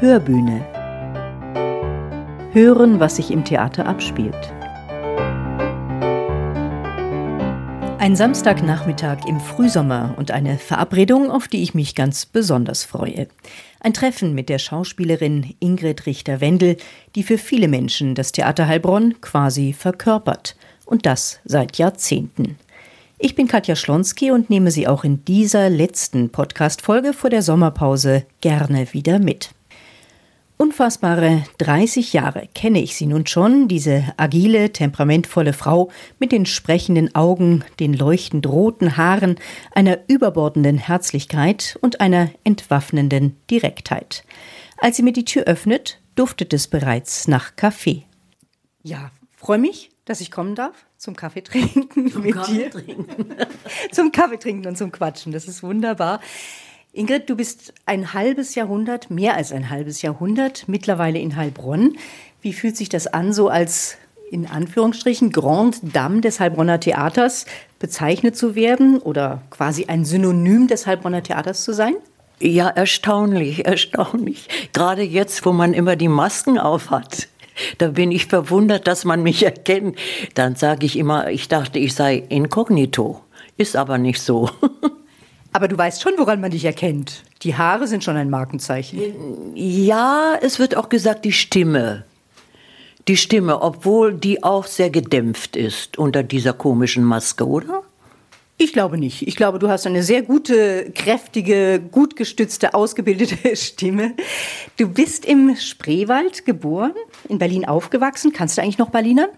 Hörbühne. Hören, was sich im Theater abspielt. Ein Samstagnachmittag im Frühsommer und eine Verabredung, auf die ich mich ganz besonders freue. Ein Treffen mit der Schauspielerin Ingrid Richter-Wendel, die für viele Menschen das Theater Heilbronn quasi verkörpert. Und das seit Jahrzehnten. Ich bin Katja Schlonski und nehme Sie auch in dieser letzten Podcast-Folge vor der Sommerpause gerne wieder mit. Unfassbare 30 Jahre kenne ich sie nun schon, diese agile, temperamentvolle Frau mit den sprechenden Augen, den leuchtend roten Haaren, einer überbordenden Herzlichkeit und einer entwaffnenden Direktheit. Als sie mir die Tür öffnet, duftet es bereits nach Kaffee. Ja, freue mich, dass ich kommen darf zum Kaffee trinken zum mit Kaffee dir. Trinken. zum Kaffee trinken und zum Quatschen. Das ist wunderbar. Ingrid, du bist ein halbes Jahrhundert, mehr als ein halbes Jahrhundert, mittlerweile in Heilbronn. Wie fühlt sich das an, so als in Anführungsstrichen Grande Dame des Heilbronner Theaters bezeichnet zu werden oder quasi ein Synonym des Heilbronner Theaters zu sein? Ja, erstaunlich, erstaunlich. Gerade jetzt, wo man immer die Masken aufhat. Da bin ich verwundert, dass man mich erkennt. Dann sage ich immer, ich dachte, ich sei inkognito. Ist aber nicht so. Aber du weißt schon, woran man dich erkennt. Die Haare sind schon ein Markenzeichen. Ja, es wird auch gesagt, die Stimme. Die Stimme, obwohl die auch sehr gedämpft ist unter dieser komischen Maske, oder? Ich glaube nicht. Ich glaube, du hast eine sehr gute, kräftige, gut gestützte, ausgebildete Stimme. Du bist im Spreewald geboren, in Berlin aufgewachsen. Kannst du eigentlich noch Berliner?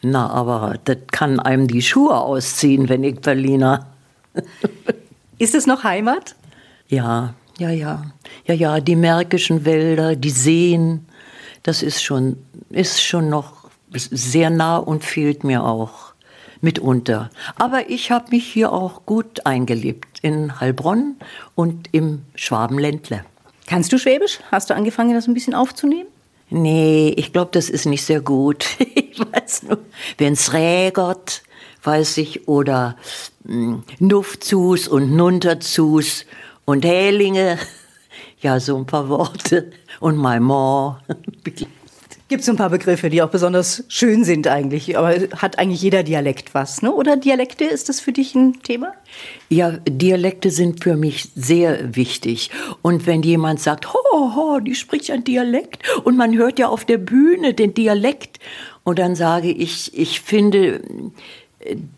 Na, aber das kann einem die Schuhe ausziehen, wenn ich Berliner. Ist es noch Heimat? Ja, ja, ja. Ja, ja, die märkischen Wälder, die Seen, das ist schon, ist schon noch sehr nah und fehlt mir auch mitunter. Aber ich habe mich hier auch gut eingelebt in Heilbronn und im Schwabenländle. Kannst du Schwäbisch? Hast du angefangen, das ein bisschen aufzunehmen? Nee, ich glaube, das ist nicht sehr gut. ich weiß nur, wenn es regert, weiß ich, oder hm, Nuftzus und Nunterzus und Hälinge. Ja, so ein paar Worte. Und Maimon. Gibt es ein paar Begriffe, die auch besonders schön sind eigentlich, aber hat eigentlich jeder Dialekt was, ne? Oder Dialekte, ist das für dich ein Thema? Ja, Dialekte sind für mich sehr wichtig. Und wenn jemand sagt, ho, ho, die spricht ein Dialekt und man hört ja auf der Bühne den Dialekt und dann sage ich, ich finde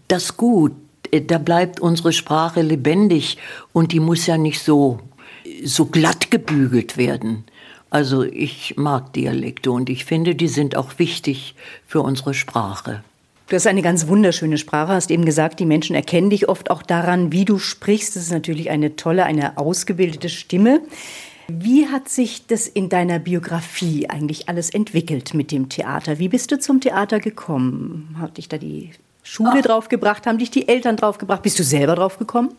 das gut. Da bleibt unsere Sprache lebendig und die muss ja nicht so, so glatt gebügelt werden. Also ich mag Dialekte und ich finde, die sind auch wichtig für unsere Sprache. Du hast eine ganz wunderschöne Sprache, hast eben gesagt, die Menschen erkennen dich oft auch daran, wie du sprichst. Das ist natürlich eine tolle, eine ausgebildete Stimme. Wie hat sich das in deiner Biografie eigentlich alles entwickelt mit dem Theater? Wie bist du zum Theater gekommen? Hat dich da die Schule Ach. draufgebracht? Haben dich die Eltern draufgebracht? Bist du selber drauf gekommen?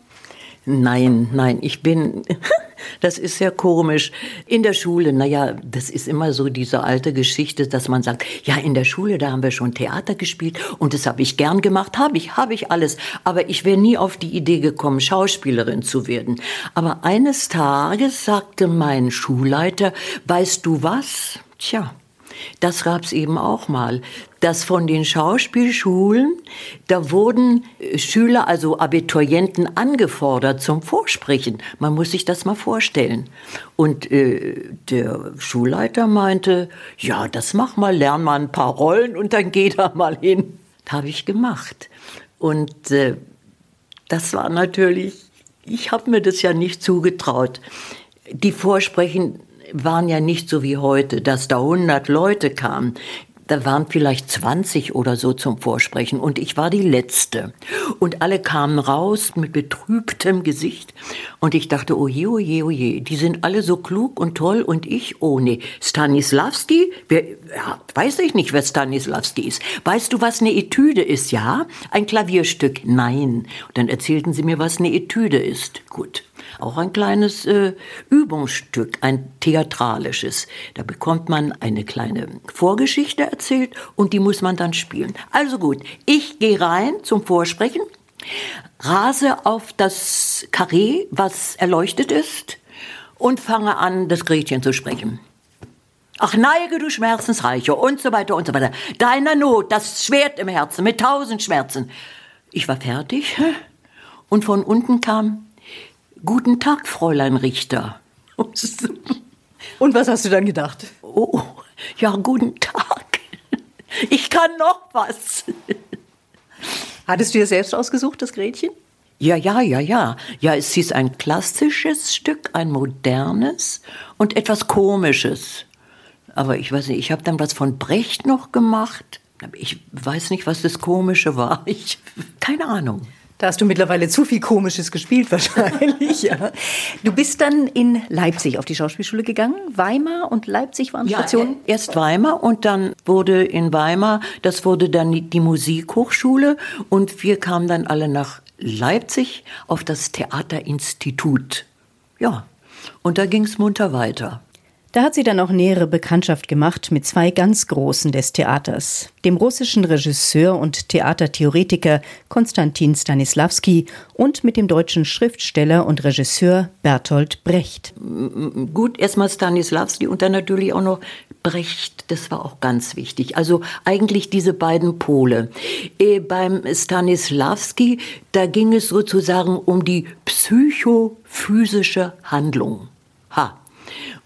Nein, nein, ich bin, das ist sehr komisch. In der Schule, naja, das ist immer so diese alte Geschichte, dass man sagt, ja, in der Schule, da haben wir schon Theater gespielt und das habe ich gern gemacht, habe ich, habe ich alles. Aber ich wäre nie auf die Idee gekommen, Schauspielerin zu werden. Aber eines Tages sagte mein Schulleiter, weißt du was? Tja, das gab's eben auch mal, dass von den Schauspielschulen, da wurden äh, Schüler, also Abiturienten angefordert zum Vorsprechen. Man muss sich das mal vorstellen. Und äh, der Schulleiter meinte, ja, das mach mal, lern mal ein paar Rollen und dann geh da mal hin. Habe ich gemacht. Und äh, das war natürlich, ich habe mir das ja nicht zugetraut. Die Vorsprechen waren ja nicht so wie heute, dass da 100 Leute kamen. Da waren vielleicht 20 oder so zum Vorsprechen und ich war die Letzte. Und alle kamen raus mit betrübtem Gesicht und ich dachte, oje, oje, oje, die sind alle so klug und toll und ich, oh nee, Stanislavski? Wer, ja, weiß ich nicht, wer Stanislavski ist. Weißt du, was eine Etüde ist? Ja? Ein Klavierstück? Nein. Und dann erzählten sie mir, was eine Etüde ist. Gut auch ein kleines äh, Übungsstück, ein theatralisches. Da bekommt man eine kleine Vorgeschichte erzählt und die muss man dann spielen. Also gut, ich gehe rein zum Vorsprechen, rase auf das Karree, was erleuchtet ist, und fange an, das Gretchen zu sprechen. Ach, neige du Schmerzensreiche und so weiter und so weiter. Deiner Not, das Schwert im Herzen mit tausend Schmerzen. Ich war fertig und von unten kam, Guten Tag, Fräulein Richter. Und was hast du dann gedacht? Oh, ja, guten Tag. Ich kann noch was. Hattest du dir selbst ausgesucht, das Gretchen? Ja, ja, ja, ja. Ja, es hieß ein klassisches Stück, ein modernes und etwas komisches. Aber ich weiß nicht, ich habe dann was von Brecht noch gemacht. Ich weiß nicht, was das Komische war. Ich, keine Ahnung. Da hast du mittlerweile zu viel Komisches gespielt wahrscheinlich. ja. Du bist dann in Leipzig auf die Schauspielschule gegangen. Weimar und Leipzig waren ja, Stationen? Erst Weimar und dann wurde in Weimar, das wurde dann die Musikhochschule und wir kamen dann alle nach Leipzig auf das Theaterinstitut. Ja, und da ging es munter weiter. Da hat sie dann auch nähere Bekanntschaft gemacht mit zwei ganz Großen des Theaters, dem russischen Regisseur und Theatertheoretiker Konstantin Stanislavski und mit dem deutschen Schriftsteller und Regisseur Bertolt Brecht. Gut, erstmal Stanislavski und dann natürlich auch noch Brecht, das war auch ganz wichtig. Also eigentlich diese beiden Pole. Äh, beim Stanislavski, da ging es sozusagen um die psychophysische Handlung. Ha,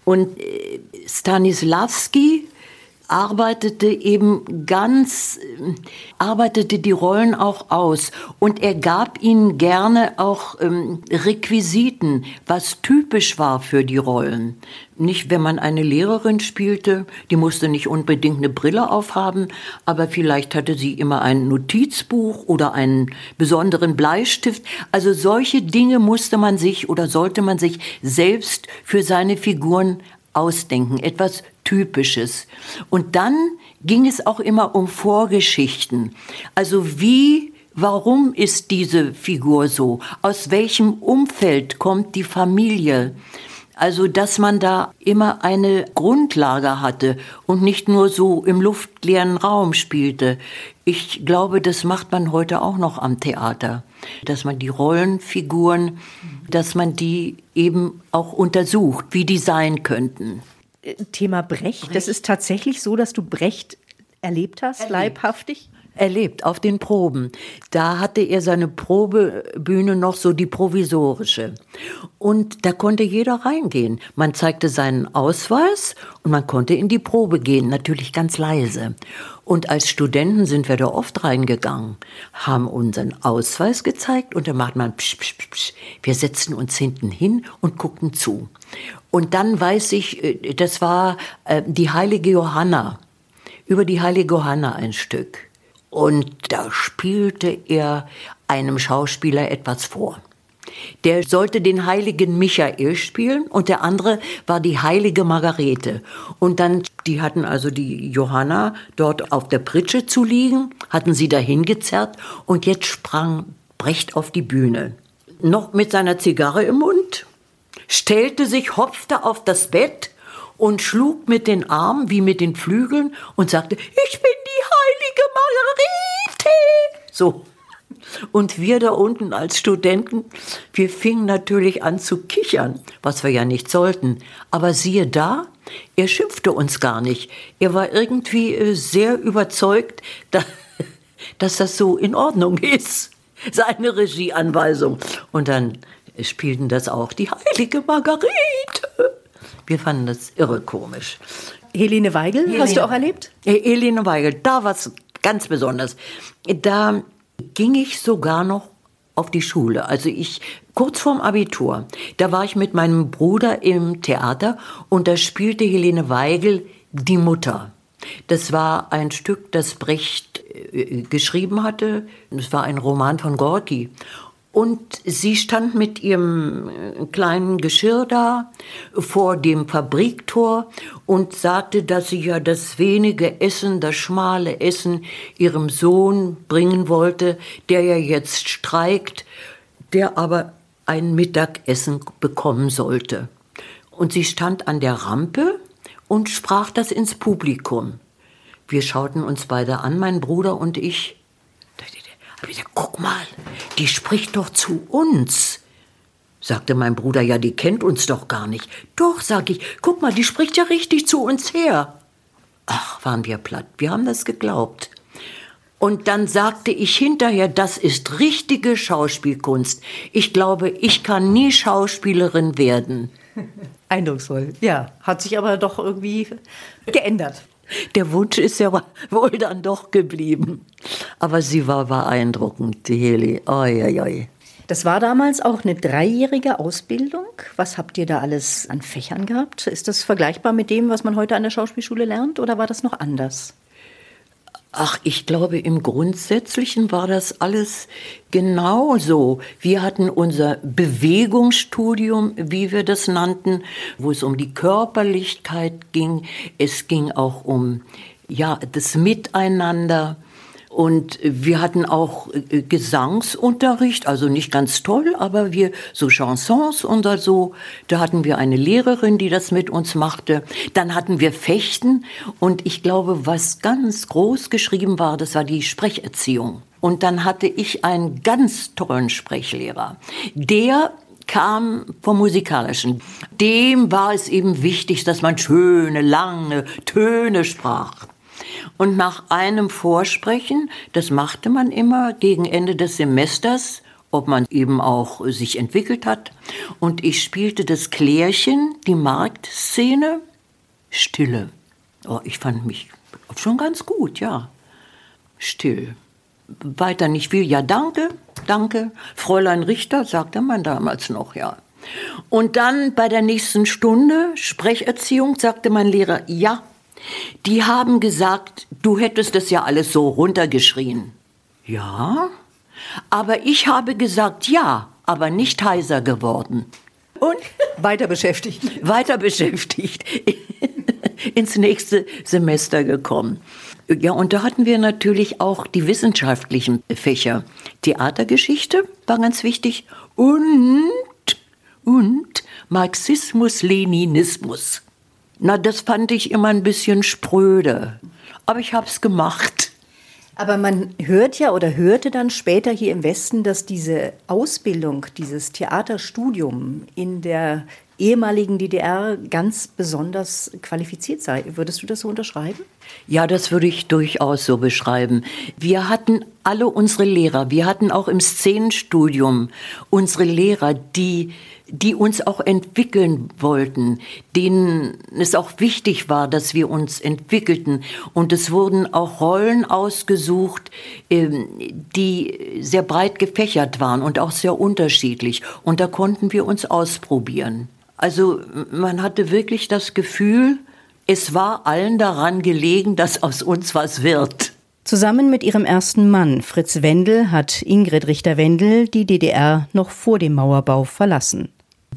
und äh, Stanislavski arbeitete eben ganz, äh, arbeitete die Rollen auch aus und er gab ihnen gerne auch ähm, Requisiten, was typisch war für die Rollen. Nicht, wenn man eine Lehrerin spielte, die musste nicht unbedingt eine Brille aufhaben, aber vielleicht hatte sie immer ein Notizbuch oder einen besonderen Bleistift. Also solche Dinge musste man sich oder sollte man sich selbst für seine Figuren ausdenken, etwas Typisches. Und dann ging es auch immer um Vorgeschichten. Also wie Warum ist diese Figur so? Aus welchem Umfeld kommt die Familie? Also, dass man da immer eine Grundlage hatte und nicht nur so im luftleeren Raum spielte. Ich glaube, das macht man heute auch noch am Theater. Dass man die Rollenfiguren, dass man die eben auch untersucht, wie die sein könnten. Thema Brecht. Brecht. Das ist tatsächlich so, dass du Brecht erlebt hast, erlebt. leibhaftig? Erlebt auf den Proben. Da hatte er seine Probebühne noch so die provisorische. Und da konnte jeder reingehen. Man zeigte seinen Ausweis und man konnte in die Probe gehen, natürlich ganz leise. Und als Studenten sind wir da oft reingegangen, haben unseren Ausweis gezeigt und dann macht man psch, psch, psch. Wir setzten uns hinten hin und guckten zu. Und dann weiß ich, äh, das war äh, die heilige Johanna, über die heilige Johanna ein Stück. Und da spielte er einem Schauspieler etwas vor. Der sollte den heiligen Michael spielen und der andere war die heilige Margarete. Und dann, die hatten also die Johanna dort auf der Pritsche zu liegen, hatten sie dahin gezerrt und jetzt sprang Brecht auf die Bühne. Noch mit seiner Zigarre im Mund stellte sich, hopfte auf das Bett und schlug mit den Armen wie mit den Flügeln und sagte, ich bin die heilige Margarete. So. Und wir da unten als Studenten, wir fingen natürlich an zu kichern, was wir ja nicht sollten. Aber siehe da, er schimpfte uns gar nicht. Er war irgendwie äh, sehr überzeugt, dass das so in Ordnung ist, seine Regieanweisung. Und dann spielten das auch die heilige Margarete. Wir fanden das irre komisch. Helene Weigel, Helene, hast du auch erlebt? Helene Weigel, da war es ganz besonders. Da ging ich sogar noch auf die Schule. Also ich kurz vorm Abitur, da war ich mit meinem Bruder im Theater und da spielte Helene Weigel die Mutter. Das war ein Stück, das Brecht äh, geschrieben hatte. Das war ein Roman von Gorki. Und sie stand mit ihrem äh, kleinen Geschirr da vor dem Fabriktor und sagte, dass sie ja das wenige Essen, das schmale Essen ihrem Sohn bringen wollte, der ja jetzt streikt, der aber ein Mittagessen bekommen sollte. Und sie stand an der Rampe und sprach das ins Publikum. Wir schauten uns beide an, mein Bruder und ich. Guck mal, die spricht doch zu uns. Sagte mein Bruder, ja, die kennt uns doch gar nicht. Doch, sag ich, guck mal, die spricht ja richtig zu uns her. Ach, waren wir platt. Wir haben das geglaubt. Und dann sagte ich hinterher, das ist richtige Schauspielkunst. Ich glaube, ich kann nie Schauspielerin werden. Eindrucksvoll. Ja, hat sich aber doch irgendwie geändert. Der Wunsch ist ja wohl dann doch geblieben. Aber sie war beeindruckend, die Heli. Oi, oi, oi. Das war damals auch eine dreijährige Ausbildung. Was habt ihr da alles an Fächern gehabt? Ist das vergleichbar mit dem, was man heute an der Schauspielschule lernt, oder war das noch anders? Ach, ich glaube, im Grundsätzlichen war das alles genauso. Wir hatten unser Bewegungsstudium, wie wir das nannten, wo es um die Körperlichkeit ging. Es ging auch um, ja, das Miteinander. Und wir hatten auch äh, Gesangsunterricht, also nicht ganz toll, aber wir so Chansons und so. Da hatten wir eine Lehrerin, die das mit uns machte. Dann hatten wir Fechten und ich glaube, was ganz groß geschrieben war, das war die Sprecherziehung. Und dann hatte ich einen ganz tollen Sprechlehrer, der kam vom Musikalischen. Dem war es eben wichtig, dass man schöne, lange Töne sprach. Und nach einem Vorsprechen, das machte man immer gegen Ende des Semesters, ob man eben auch sich entwickelt hat. Und ich spielte das Klärchen, die Marktszene, Stille. Oh, ich fand mich schon ganz gut, ja. Still. Weiter nicht viel. Ja, danke, danke. Fräulein Richter, sagte man damals noch, ja. Und dann bei der nächsten Stunde Sprecherziehung sagte mein Lehrer, ja, die haben gesagt, du hättest es ja alles so runtergeschrien. Ja, aber ich habe gesagt ja, aber nicht heiser geworden. Und weiter beschäftigt. Weiter beschäftigt. Ins nächste Semester gekommen. Ja, und da hatten wir natürlich auch die wissenschaftlichen Fächer. Theatergeschichte war ganz wichtig und, und Marxismus, Leninismus. Na, das fand ich immer ein bisschen spröde. Aber ich habe es gemacht. Aber man hört ja oder hörte dann später hier im Westen, dass diese Ausbildung, dieses Theaterstudium in der ehemaligen DDR ganz besonders qualifiziert sei. Würdest du das so unterschreiben? Ja, das würde ich durchaus so beschreiben. Wir hatten alle unsere Lehrer, wir hatten auch im Szenenstudium unsere Lehrer, die die uns auch entwickeln wollten, denen es auch wichtig war, dass wir uns entwickelten. Und es wurden auch Rollen ausgesucht, ähm, die sehr breit gefächert waren und auch sehr unterschiedlich. Und da konnten wir uns ausprobieren. Also man hatte wirklich das Gefühl, es war allen daran gelegen, dass aus uns was wird. Zusammen mit ihrem ersten Mann, Fritz Wendel, hat Ingrid Richter-Wendel die DDR noch vor dem Mauerbau verlassen.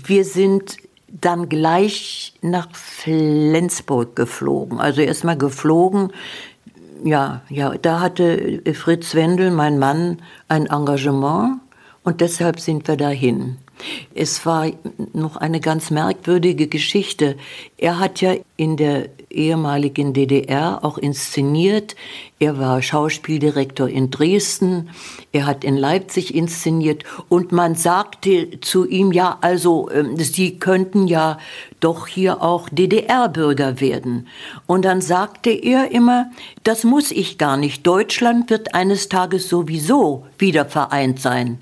Wir sind dann gleich nach Flensburg geflogen. Also erstmal geflogen. Ja, ja, da hatte Fritz Wendel, mein Mann, ein Engagement und deshalb sind wir dahin. Es war noch eine ganz merkwürdige Geschichte. Er hat ja in der ehemaligen DDR auch inszeniert. Er war Schauspieldirektor in Dresden. Er hat in Leipzig inszeniert. Und man sagte zu ihm, ja, also, ähm, Sie könnten ja doch hier auch DDR-Bürger werden. Und dann sagte er immer, das muss ich gar nicht. Deutschland wird eines Tages sowieso wieder vereint sein.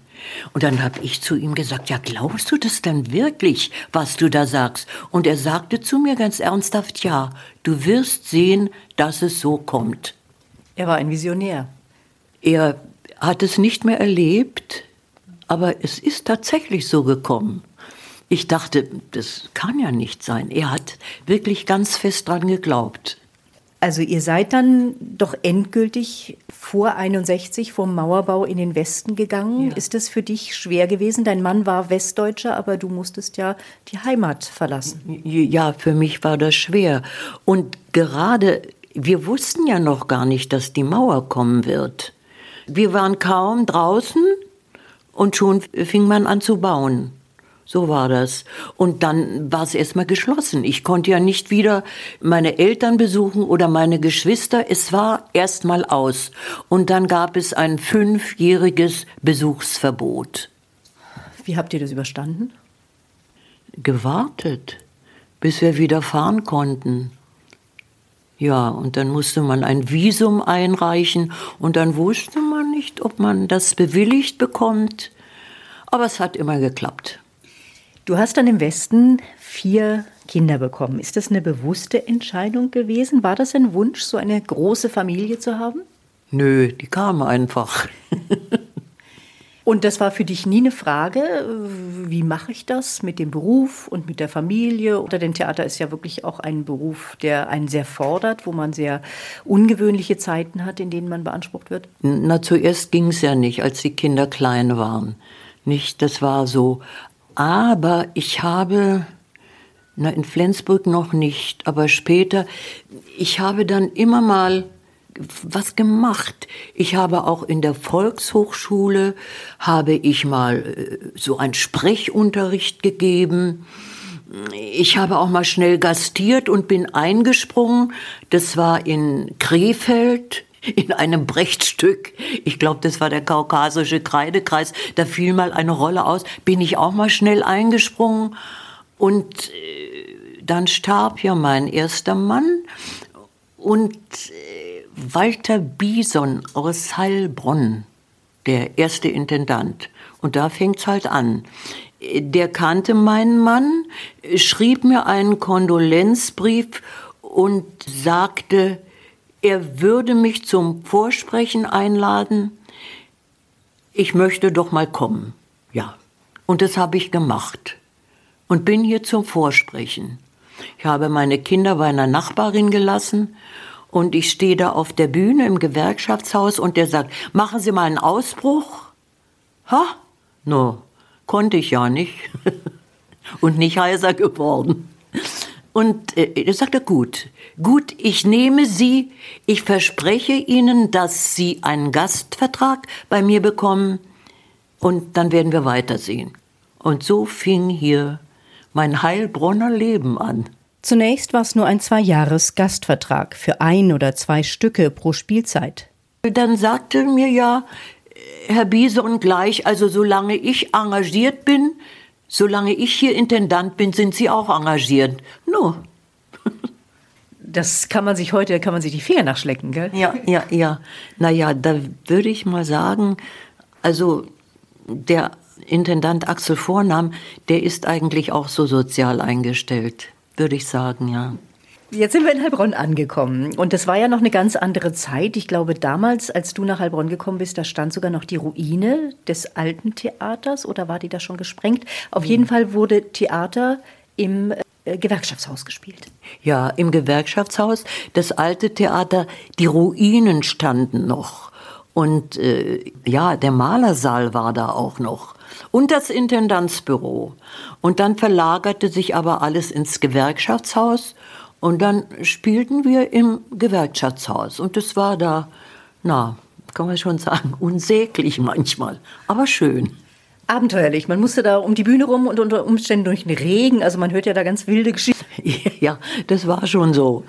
Und dann habe ich zu ihm gesagt, ja, glaubst du das denn wirklich, was du da sagst? Und er sagte zu mir ganz ernsthaft, ja, du wirst sehen, dass es so kommt. Er war ein Visionär. Er hat es nicht mehr erlebt, aber es ist tatsächlich so gekommen. Ich dachte, das kann ja nicht sein. Er hat wirklich ganz fest dran geglaubt. Also ihr seid dann doch endgültig vor 61 vom Mauerbau in den Westen gegangen. Ja. Ist das für dich schwer gewesen? Dein Mann war Westdeutscher, aber du musstest ja die Heimat verlassen. Ja, für mich war das schwer. Und gerade, wir wussten ja noch gar nicht, dass die Mauer kommen wird. Wir waren kaum draußen und schon fing man an zu bauen. So war das. Und dann war es erstmal geschlossen. Ich konnte ja nicht wieder meine Eltern besuchen oder meine Geschwister. Es war erstmal aus. Und dann gab es ein fünfjähriges Besuchsverbot. Wie habt ihr das überstanden? gewartet, bis wir wieder fahren konnten. Ja, und dann musste man ein Visum einreichen und dann wusste man nicht, ob man das bewilligt bekommt. Aber es hat immer geklappt. Du hast dann im Westen vier Kinder bekommen. Ist das eine bewusste Entscheidung gewesen? War das ein Wunsch, so eine große Familie zu haben? Nö, die kamen einfach. Und das war für dich nie eine Frage, wie mache ich das mit dem Beruf und mit der Familie? Oder denn Theater ist ja wirklich auch ein Beruf, der einen sehr fordert, wo man sehr ungewöhnliche Zeiten hat, in denen man beansprucht wird? Na, zuerst ging es ja nicht, als die Kinder klein waren. Nicht, das war so. Aber ich habe, na, in Flensburg noch nicht, aber später, ich habe dann immer mal was gemacht. Ich habe auch in der Volkshochschule habe ich mal äh, so einen Sprechunterricht gegeben. Ich habe auch mal schnell gastiert und bin eingesprungen. Das war in Krefeld in einem Brechtstück. Ich glaube, das war der kaukasische Kreidekreis. Da fiel mal eine Rolle aus. Bin ich auch mal schnell eingesprungen. Und äh, dann starb ja mein erster Mann. Und äh, Walter Bison aus Heilbronn, der erste Intendant. Und da fängt's halt an. Der kannte meinen Mann, schrieb mir einen Kondolenzbrief und sagte, er würde mich zum Vorsprechen einladen. Ich möchte doch mal kommen. Ja. Und das habe ich gemacht. Und bin hier zum Vorsprechen. Ich habe meine Kinder bei einer Nachbarin gelassen und ich stehe da auf der Bühne im Gewerkschaftshaus und der sagt, machen Sie mal einen Ausbruch. Ha? No, konnte ich ja nicht. und nicht heiser geworden. Und äh, er sagte, gut, gut, ich nehme Sie, ich verspreche Ihnen, dass Sie einen Gastvertrag bei mir bekommen und dann werden wir weitersehen. Und so fing hier mein Heilbronner Leben an. Zunächst war es nur ein Zwei-Jahres-Gastvertrag für ein oder zwei Stücke pro Spielzeit. Dann sagte mir ja Herr Bison gleich, also solange ich engagiert bin, solange ich hier Intendant bin, sind Sie auch engagiert. No. Das kann man sich heute, kann man sich die Finger nachschlecken, gell? Ja, ja, ja. Naja, da würde ich mal sagen, also der Intendant Axel Vornam, der ist eigentlich auch so sozial eingestellt würde ich sagen, ja. Jetzt sind wir in Heilbronn angekommen und das war ja noch eine ganz andere Zeit. Ich glaube, damals, als du nach Heilbronn gekommen bist, da stand sogar noch die Ruine des alten Theaters oder war die da schon gesprengt? Auf mhm. jeden Fall wurde Theater im Gewerkschaftshaus gespielt. Ja, im Gewerkschaftshaus. Das alte Theater, die Ruinen standen noch. Und äh, ja, der Malersaal war da auch noch und das Intendanzbüro. Und dann verlagerte sich aber alles ins Gewerkschaftshaus und dann spielten wir im Gewerkschaftshaus. Und es war da, na, kann man schon sagen, unsäglich manchmal, aber schön. Abenteuerlich. Man musste da um die Bühne rum und unter Umständen durch den Regen. Also man hört ja da ganz wilde Geschichten. Ja, das war schon so.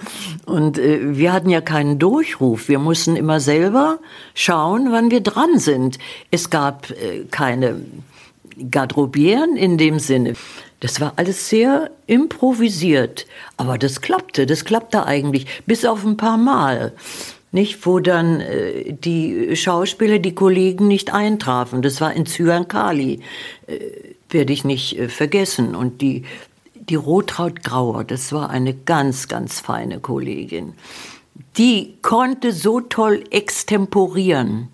Und äh, wir hatten ja keinen Durchruf. Wir mussten immer selber schauen, wann wir dran sind. Es gab äh, keine Garderobieren in dem Sinne. Das war alles sehr improvisiert. Aber das klappte, das klappte eigentlich, bis auf ein paar Mal. Nicht, wo dann äh, die Schauspieler, die Kollegen nicht eintrafen. Das war in Zyankali, äh, werde ich nicht äh, vergessen. Und die, die Rotraud Grauer, das war eine ganz, ganz feine Kollegin. Die konnte so toll extemporieren.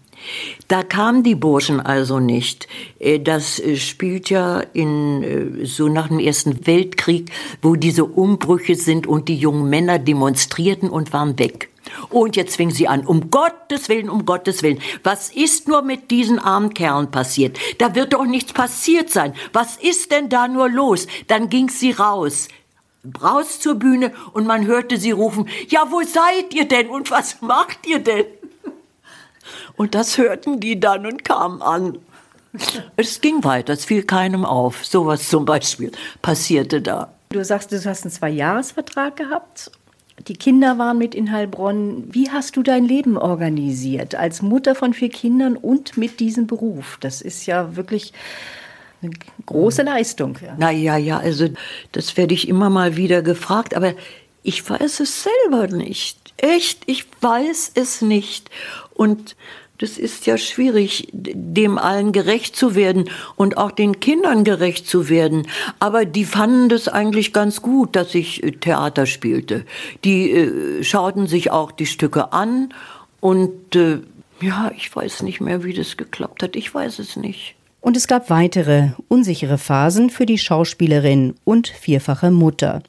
Da kamen die Burschen also nicht. Äh, das äh, spielt ja in, äh, so nach dem Ersten Weltkrieg, wo diese Umbrüche sind und die jungen Männer demonstrierten und waren weg. Und jetzt fing sie an, um Gottes Willen, um Gottes Willen. Was ist nur mit diesen armen Kerlen passiert? Da wird doch nichts passiert sein. Was ist denn da nur los? Dann ging sie raus raus zur Bühne und man hörte sie rufen, ja, wo seid ihr denn und was macht ihr denn? Und das hörten die dann und kamen an. Es ging weiter, es fiel keinem auf. Sowas zum Beispiel passierte da. Du sagst, du hast einen Zwei-Jahres-Vertrag gehabt. Die Kinder waren mit in Heilbronn. Wie hast du dein Leben organisiert als Mutter von vier Kindern und mit diesem Beruf? Das ist ja wirklich Eine große Leistung. Ja. Na ja, ja, also das werde ich immer mal wieder gefragt, aber ich weiß es selber nicht. Echt, ich weiß es nicht. Und das ist ja schwierig, dem allen gerecht zu werden und auch den Kindern gerecht zu werden. Aber die fanden das eigentlich ganz gut, dass ich äh, Theater spielte. Die äh, schauten sich auch die Stücke an und äh, ja, ich weiß nicht mehr, wie das geklappt hat. Ich weiß es nicht. Und es gab weitere unsichere Phasen für die Schauspielerin und vierfache Mutter.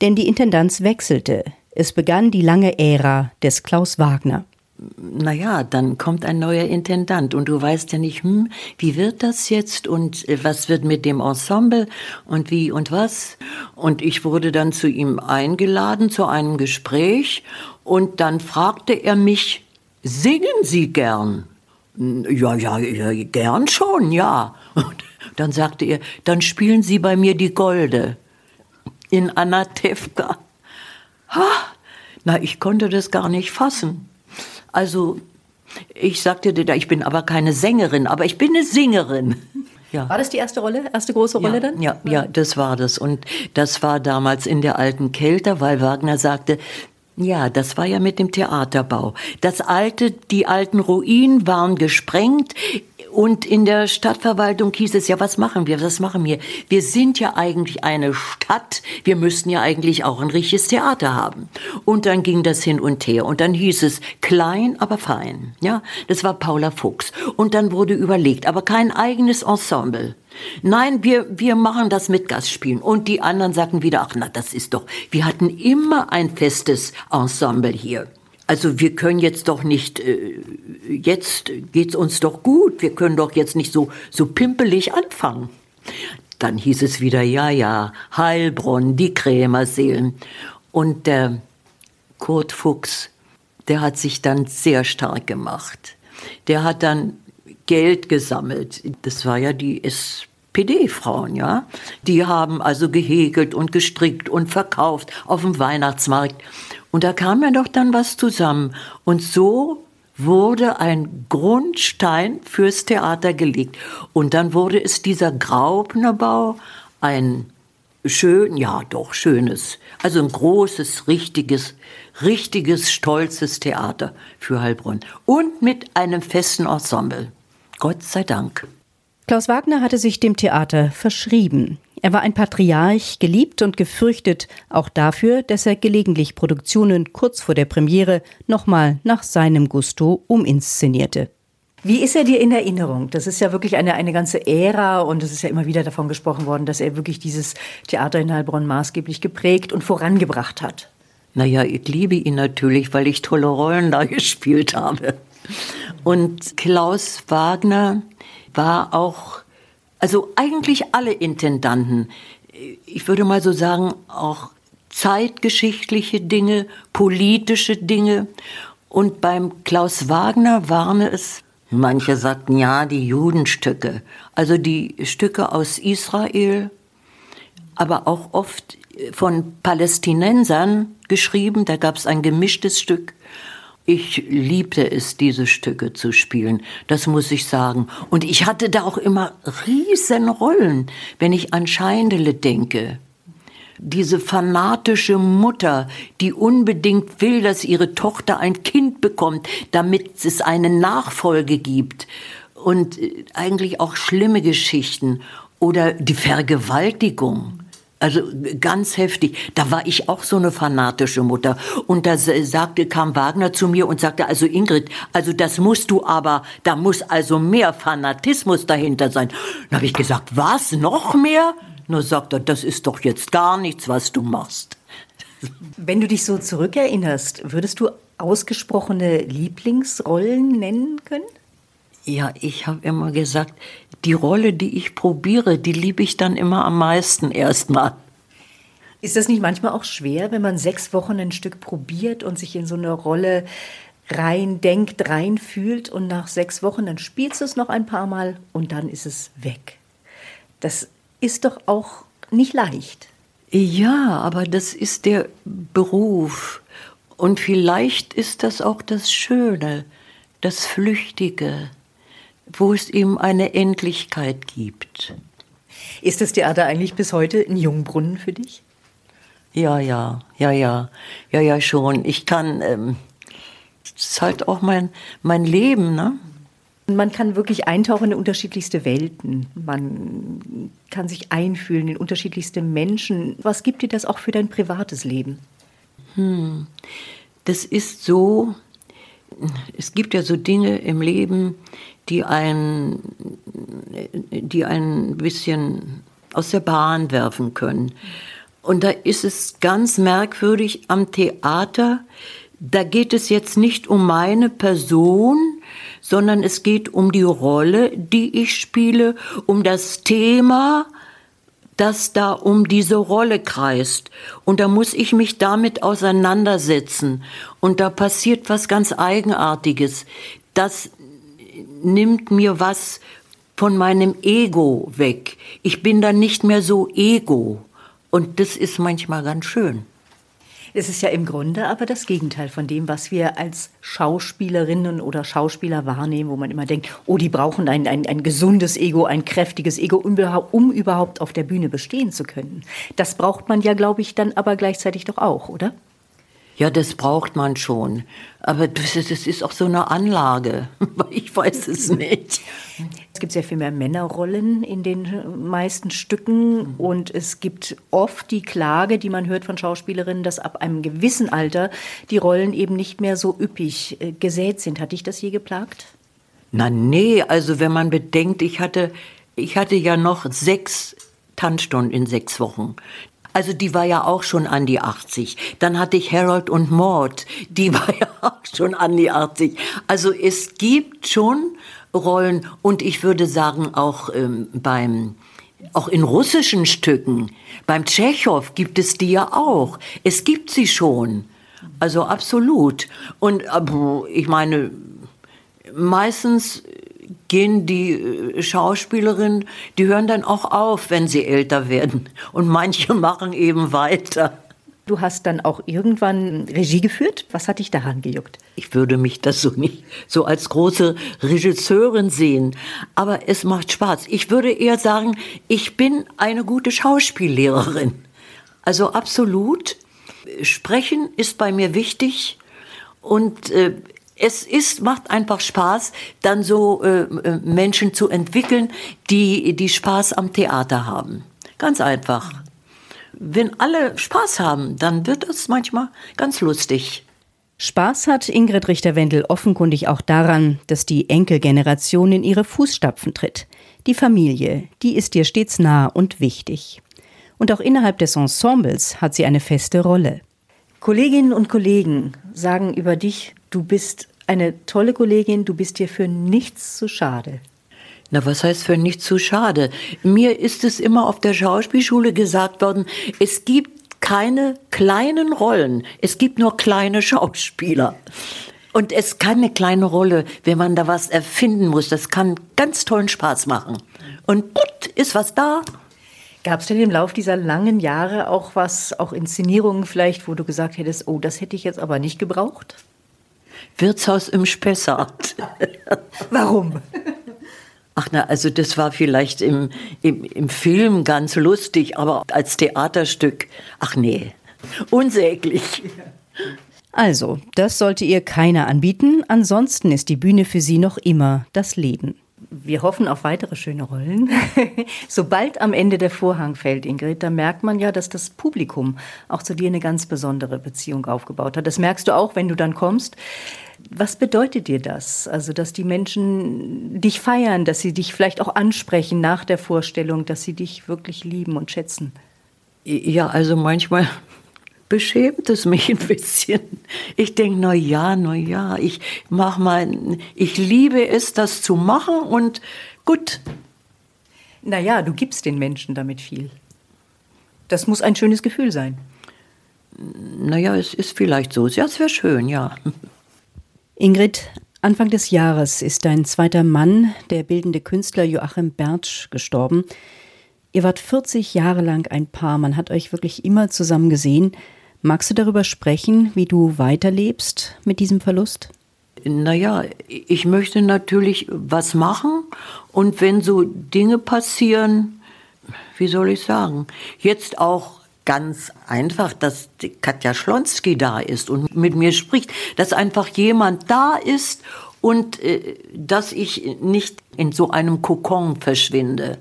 Denn die Intendanz wechselte. Es begann die lange Ära des Klaus Wagner naja, dann kommt ein neuer Intendant und du weißt ja nicht, hm, wie wird das jetzt und äh, was wird mit dem Ensemble und wie und was. Und ich wurde dann zu ihm eingeladen zu einem Gespräch und dann fragte er mich, singen Sie gern? Ja, ja, ja gern schon, ja. Und dann sagte er, dann spielen Sie bei mir die Golde in Anatevka. Ha, na, ich konnte das gar nicht fassen. Also ich sagte dir, ich bin aber keine Sängerin, aber ich bin eine Singerin. Ja. War das die erste Rolle, erste große Rolle ja, dann? Ja, ja, das war das. Und das war damals in der alten Kälte, weil Wagner sagte, ja, das war ja mit dem Theaterbau. Das alte, die alten Ruinen waren gesprengt. Und in der Stadtverwaltung hieß es ja, was machen wir, was machen wir? Wir sind ja eigentlich eine Stadt, wir müssten ja eigentlich auch ein richtiges Theater haben. Und dann ging das hin und her und dann hieß es klein, aber fein. Ja, das war Paula Fuchs. Und dann wurde überlegt, aber kein eigenes Ensemble. Nein, wir, wir machen das mit Gastspielen. Und die anderen sagten wieder, ach na, das ist doch, wir hatten immer ein festes Ensemble hier. Also wir können jetzt doch nicht, äh, jetzt geht's uns doch gut, wir können doch jetzt nicht so, so pimpelig anfangen. Dann hieß es wieder, ja, ja, Heilbronn, die Krämerseelen. Und der Kurt Fuchs, der hat sich dann sehr stark gemacht. Der hat dann Geld gesammelt. Das war ja die SPD-Frauen, ja. Die haben also gehäkelt und gestrickt und verkauft auf dem Weihnachtsmarkt. Und da kam ja doch dann was zusammen. Und so wurde ein Grundstein fürs Theater gelegt. Und dann wurde es dieser Graupnerbau, ein schön, ja doch schönes, also ein großes, richtiges, richtiges, stolzes Theater für Heilbronn. Und mit einem festen Ensemble. Gott sei Dank. Klaus Wagner hatte sich dem Theater verschrieben. Er war ein Patriarch, geliebt und gefürchtet, auch dafür, dass er gelegentlich Produktionen kurz vor der Premiere nochmal nach seinem Gusto uminszenierte. Wie ist er dir in Erinnerung? Das ist ja wirklich eine, eine ganze Ära und es ist ja immer wieder davon gesprochen worden, dass er wirklich dieses Theater in Heilbronn maßgeblich geprägt und vorangebracht hat. Naja, ich liebe ihn natürlich, weil ich tolle Rollen da gespielt habe. Und Klaus Wagner war auch also eigentlich alle Intendanten, ich würde mal so sagen, auch zeitgeschichtliche Dinge, politische Dinge. Und beim Klaus Wagner waren es, manche sagten ja, die Judenstücke, also die Stücke aus Israel, aber auch oft von Palästinensern geschrieben. Da gab es ein gemischtes Stück ich liebte es, diese Stücke zu spielen, das muss ich sagen. Und ich hatte da auch immer riesen Rollen, wenn ich an Scheindele denke. Diese fanatische Mutter, die unbedingt will, dass ihre Tochter ein Kind bekommt, damit es eine Nachfolge gibt. Und äh, eigentlich auch schlimme Geschichten. Oder die Vergewaltigung. Also ganz heftig. Da war ich auch so eine fanatische Mutter. Und da sagte, kam Wagner zu mir und sagte, also Ingrid, also das musst du aber, da muss also mehr Fanatismus dahinter sein. Dann habe ich gesagt, was, noch mehr? Nur sagt er, das ist doch jetzt gar nichts, was du machst. Wenn du dich so zurückerinnerst, würdest du ausgesprochene Lieblingsrollen nennen können? Ja, ich habe immer gesagt, die Rolle, die ich probiere, die liebe ich dann immer am meisten erstmal. Ist das nicht manchmal auch schwer, wenn man sechs Wochen ein Stück probiert und sich in so eine Rolle rein denkt, rein fühlt und nach sechs Wochen dann spielst du es noch ein paar Mal und dann ist es weg? Das ist doch auch nicht leicht. Ja, aber das ist der Beruf. Und vielleicht ist das auch das Schöne, das Flüchtige wo es ihm eine Endlichkeit gibt. Ist das Theater eigentlich bis heute ein Jungbrunnen für dich? Ja, ja, ja, ja, ja, ja, schon. Ich kann, ähm, das ist halt auch mein, mein Leben, ne? Man kann wirklich eintauchen in unterschiedlichste Welten. Man kann sich einfühlen in unterschiedlichste Menschen. Was gibt dir das auch für dein privates Leben? Hm. Das ist so, es gibt ja so Dinge im Leben, die ein, die ein bisschen aus der Bahn werfen können. Und da ist es ganz merkwürdig am Theater, da geht es jetzt nicht um meine Person, sondern es geht um die Rolle, die ich spiele, um das Thema, das da um diese Rolle kreist. Und da muss ich mich damit auseinandersetzen. Und da passiert was ganz Eigenartiges. Das nimmt mir was von meinem Ego weg. Ich bin dann nicht mehr so ego. Und das ist manchmal ganz schön. Es ist ja im Grunde aber das Gegenteil von dem, was wir als Schauspielerinnen oder Schauspieler wahrnehmen, wo man immer denkt, oh, die brauchen ein, ein, ein gesundes Ego, ein kräftiges Ego, um, um überhaupt auf der Bühne bestehen zu können. Das braucht man ja, glaube ich, dann aber gleichzeitig doch auch, oder? Ja, das braucht man schon. Aber das ist auch so eine Anlage. Ich weiß es nicht. Es gibt sehr viel mehr Männerrollen in den meisten Stücken und es gibt oft die Klage, die man hört von Schauspielerinnen, dass ab einem gewissen Alter die Rollen eben nicht mehr so üppig äh, gesät sind. Hat dich das je geplagt? Na nee, also wenn man bedenkt, ich hatte, ich hatte ja noch sechs Tanzstunden in sechs Wochen. Also die war ja auch schon an die 80. Dann hatte ich Harold und Maud, die war ja auch schon an die 80. Also es gibt schon Rollen und ich würde sagen auch ähm, beim auch in russischen Stücken, beim Tschechow gibt es die ja auch. Es gibt sie schon. Also absolut. Und ich meine, meistens gehen die äh, Schauspielerinnen, die hören dann auch auf, wenn sie älter werden. Und manche machen eben weiter. Du hast dann auch irgendwann Regie geführt. Was hat dich daran gejuckt? Ich würde mich das so nicht so als große Regisseurin sehen. Aber es macht Spaß. Ich würde eher sagen, ich bin eine gute Schauspiellehrerin. Also absolut. Sprechen ist bei mir wichtig. Und äh, es ist, macht einfach Spaß, dann so äh, äh, Menschen zu entwickeln, die, die Spaß am Theater haben. Ganz einfach. Wenn alle Spaß haben, dann wird es manchmal ganz lustig. Spaß hat Ingrid Richter-Wendel offenkundig auch daran, dass die Enkelgeneration in ihre Fußstapfen tritt. Die Familie, die ist ihr stets nah und wichtig. Und auch innerhalb des Ensembles hat sie eine feste Rolle. Kolleginnen und Kollegen sagen über dich, du bist eine tolle Kollegin, du bist dir für nichts zu schade. Na, was heißt für nichts zu schade? Mir ist es immer auf der Schauspielschule gesagt worden, es gibt keine kleinen Rollen, es gibt nur kleine Schauspieler. Und es kann eine kleine Rolle, wenn man da was erfinden muss, das kann ganz tollen Spaß machen. Und gut, ist was da. Gab es denn im Lauf dieser langen Jahre auch was, auch Inszenierungen vielleicht, wo du gesagt hättest, oh, das hätte ich jetzt aber nicht gebraucht? Wirtshaus im Spessart. Warum? Ach na, also das war vielleicht im, im, im Film ganz lustig, aber als Theaterstück, ach nee, unsäglich. Also, das sollte ihr keiner anbieten, ansonsten ist die Bühne für sie noch immer das Leben wir hoffen auf weitere schöne Rollen. Sobald am Ende der Vorhang fällt, Ingrid, da merkt man ja, dass das Publikum auch zu dir eine ganz besondere Beziehung aufgebaut hat. Das merkst du auch, wenn du dann kommst. Was bedeutet dir das? Also, dass die Menschen dich feiern, dass sie dich vielleicht auch ansprechen nach der Vorstellung, dass sie dich wirklich lieben und schätzen? Ja, also manchmal beschämt es mich ein bisschen. Ich denke, na ja, na ja, ich mach mal, ich liebe es, das zu machen und gut. Na ja, du gibst den Menschen damit viel. Das muss ein schönes Gefühl sein. Naja, es ist vielleicht so. Ja, es wäre schön, ja. Ingrid, Anfang des Jahres ist dein zweiter Mann, der bildende Künstler Joachim Bertsch, gestorben. Ihr wart 40 Jahre lang ein Paar, man hat euch wirklich immer zusammen gesehen. Magst du darüber sprechen, wie du weiterlebst mit diesem Verlust? Naja, ich möchte natürlich was machen und wenn so Dinge passieren, wie soll ich sagen, jetzt auch ganz einfach, dass Katja Schlonski da ist und mit mir spricht, dass einfach jemand da ist und äh, dass ich nicht in so einem Kokon verschwinde.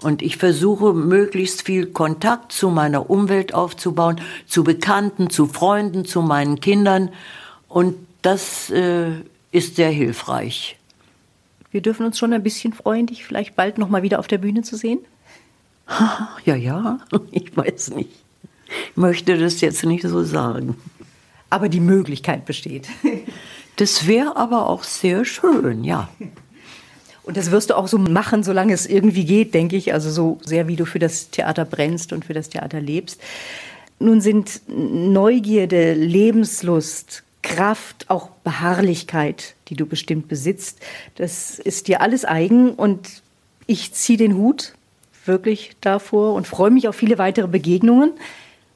Und ich versuche möglichst viel Kontakt zu meiner Umwelt aufzubauen, zu Bekannten, zu Freunden, zu meinen Kindern. Und das äh, ist sehr hilfreich. Wir dürfen uns schon ein bisschen freuen, dich vielleicht bald noch mal wieder auf der Bühne zu sehen. Ja, ja, ich weiß nicht. Ich möchte das jetzt nicht so sagen. Aber die Möglichkeit besteht. Das wäre aber auch sehr schön, ja. Und das wirst du auch so machen, solange es irgendwie geht, denke ich. Also so sehr, wie du für das Theater brennst und für das Theater lebst. Nun sind Neugierde, Lebenslust, Kraft, auch Beharrlichkeit, die du bestimmt besitzt, das ist dir alles eigen. Und ich ziehe den Hut wirklich davor und freue mich auf viele weitere Begegnungen.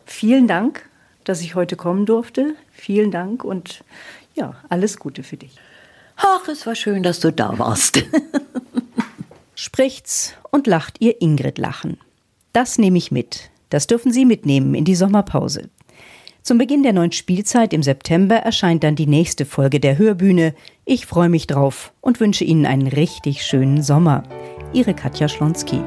Vielen Dank, dass ich heute kommen durfte. Vielen Dank und ja, alles Gute für dich. Ach, es war schön, dass du da warst. Spricht's und lacht ihr Ingrid lachen. Das nehme ich mit. Das dürfen Sie mitnehmen in die Sommerpause. Zum Beginn der neuen Spielzeit im September erscheint dann die nächste Folge der Hörbühne. Ich freue mich drauf und wünsche Ihnen einen richtig schönen Sommer. Ihre Katja Schlonski.